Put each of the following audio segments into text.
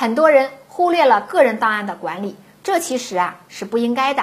很多人忽略了个人档案的管理，这其实啊是不应该的。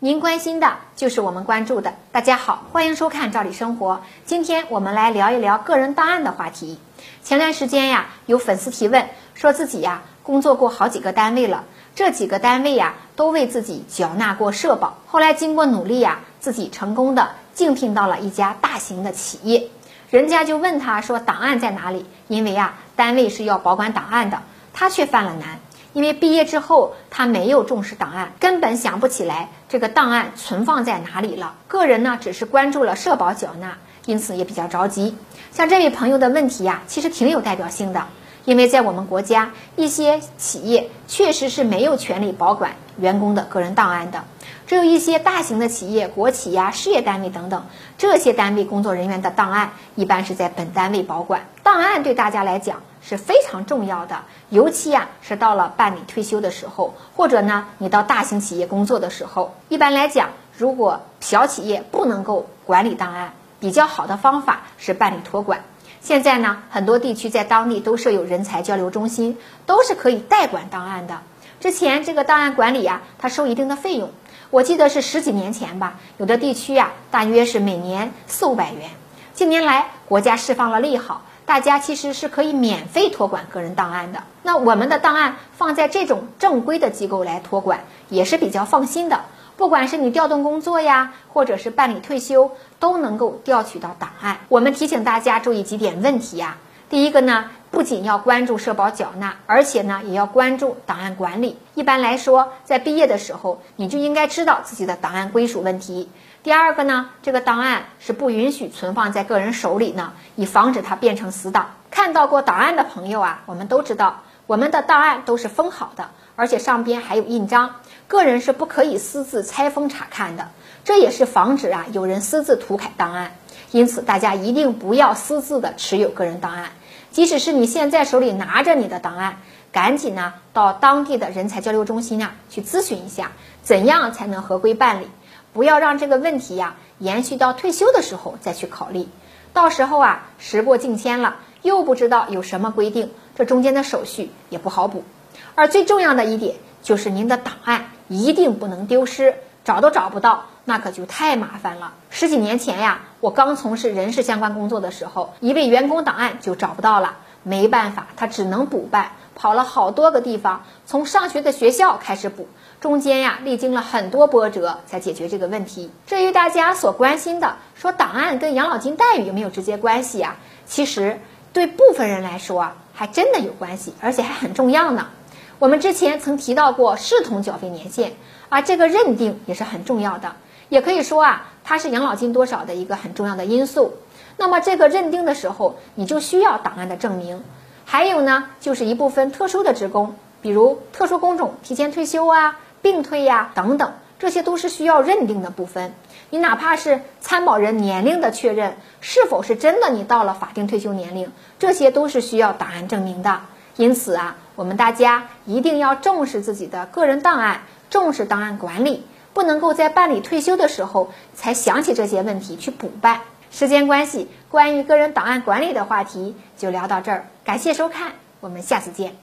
您关心的就是我们关注的。大家好，欢迎收看《赵理生活》。今天我们来聊一聊个人档案的话题。前段时间呀，有粉丝提问，说自己呀工作过好几个单位了，这几个单位呀都为自己缴纳过社保。后来经过努力呀，自己成功的竞聘到了一家大型的企业。人家就问他说：“档案在哪里？”因为啊，单位是要保管档案的，他却犯了难。因为毕业之后，他没有重视档案，根本想不起来这个档案存放在哪里了。个人呢，只是关注了社保缴纳，因此也比较着急。像这位朋友的问题呀，其实挺有代表性的。因为在我们国家，一些企业确实是没有权利保管员工的个人档案的，只有一些大型的企业、国企呀、事业单位等等，这些单位工作人员的档案一般是在本单位保管。档案对大家来讲是非常重要的，尤其呀是到了办理退休的时候，或者呢你到大型企业工作的时候。一般来讲，如果小企业不能够管理档案，比较好的方法是办理托管。现在呢，很多地区在当地都设有人才交流中心，都是可以代管档案的。之前这个档案管理呀，它收一定的费用，我记得是十几年前吧，有的地区呀，大约是每年四五百元。近年来，国家释放了利好，大家其实是可以免费托管个人档案的。那我们的档案放在这种正规的机构来托管，也是比较放心的。不管是你调动工作呀，或者是办理退休，都能够调取到档案。我们提醒大家注意几点问题呀。第一个呢，不仅要关注社保缴纳，而且呢，也要关注档案管理。一般来说，在毕业的时候，你就应该知道自己的档案归属问题。第二个呢，这个档案是不允许存放在个人手里呢，以防止它变成死档。看到过档案的朋友啊，我们都知道，我们的档案都是封好的。而且上边还有印章，个人是不可以私自拆封查看的，这也是防止啊有人私自涂改档案。因此，大家一定不要私自的持有个人档案，即使是你现在手里拿着你的档案，赶紧呢到当地的人才交流中心啊去咨询一下，怎样才能合规办理，不要让这个问题呀延续到退休的时候再去考虑，到时候啊时过境迁了，又不知道有什么规定，这中间的手续也不好补。而最重要的一点就是您的档案一定不能丢失，找都找不到，那可就太麻烦了。十几年前呀，我刚从事人事相关工作的时候，一位员工档案就找不到了，没办法，他只能补办，跑了好多个地方，从上学的学校开始补，中间呀历经了很多波折才解决这个问题。至于大家所关心的，说档案跟养老金待遇有没有直接关系呀？其实对部分人来说啊，还真的有关系，而且还很重要呢。我们之前曾提到过视同缴费年限而，这个认定也是很重要的，也可以说啊，它是养老金多少的一个很重要的因素。那么这个认定的时候，你就需要档案的证明。还有呢，就是一部分特殊的职工，比如特殊工种提前退休啊、病退呀等等，这些都是需要认定的部分。你哪怕是参保人年龄的确认，是否是真的你到了法定退休年龄，这些都是需要档案证明的。因此啊，我们大家一定要重视自己的个人档案，重视档案管理，不能够在办理退休的时候才想起这些问题去补办。时间关系，关于个人档案管理的话题就聊到这儿，感谢收看，我们下次见。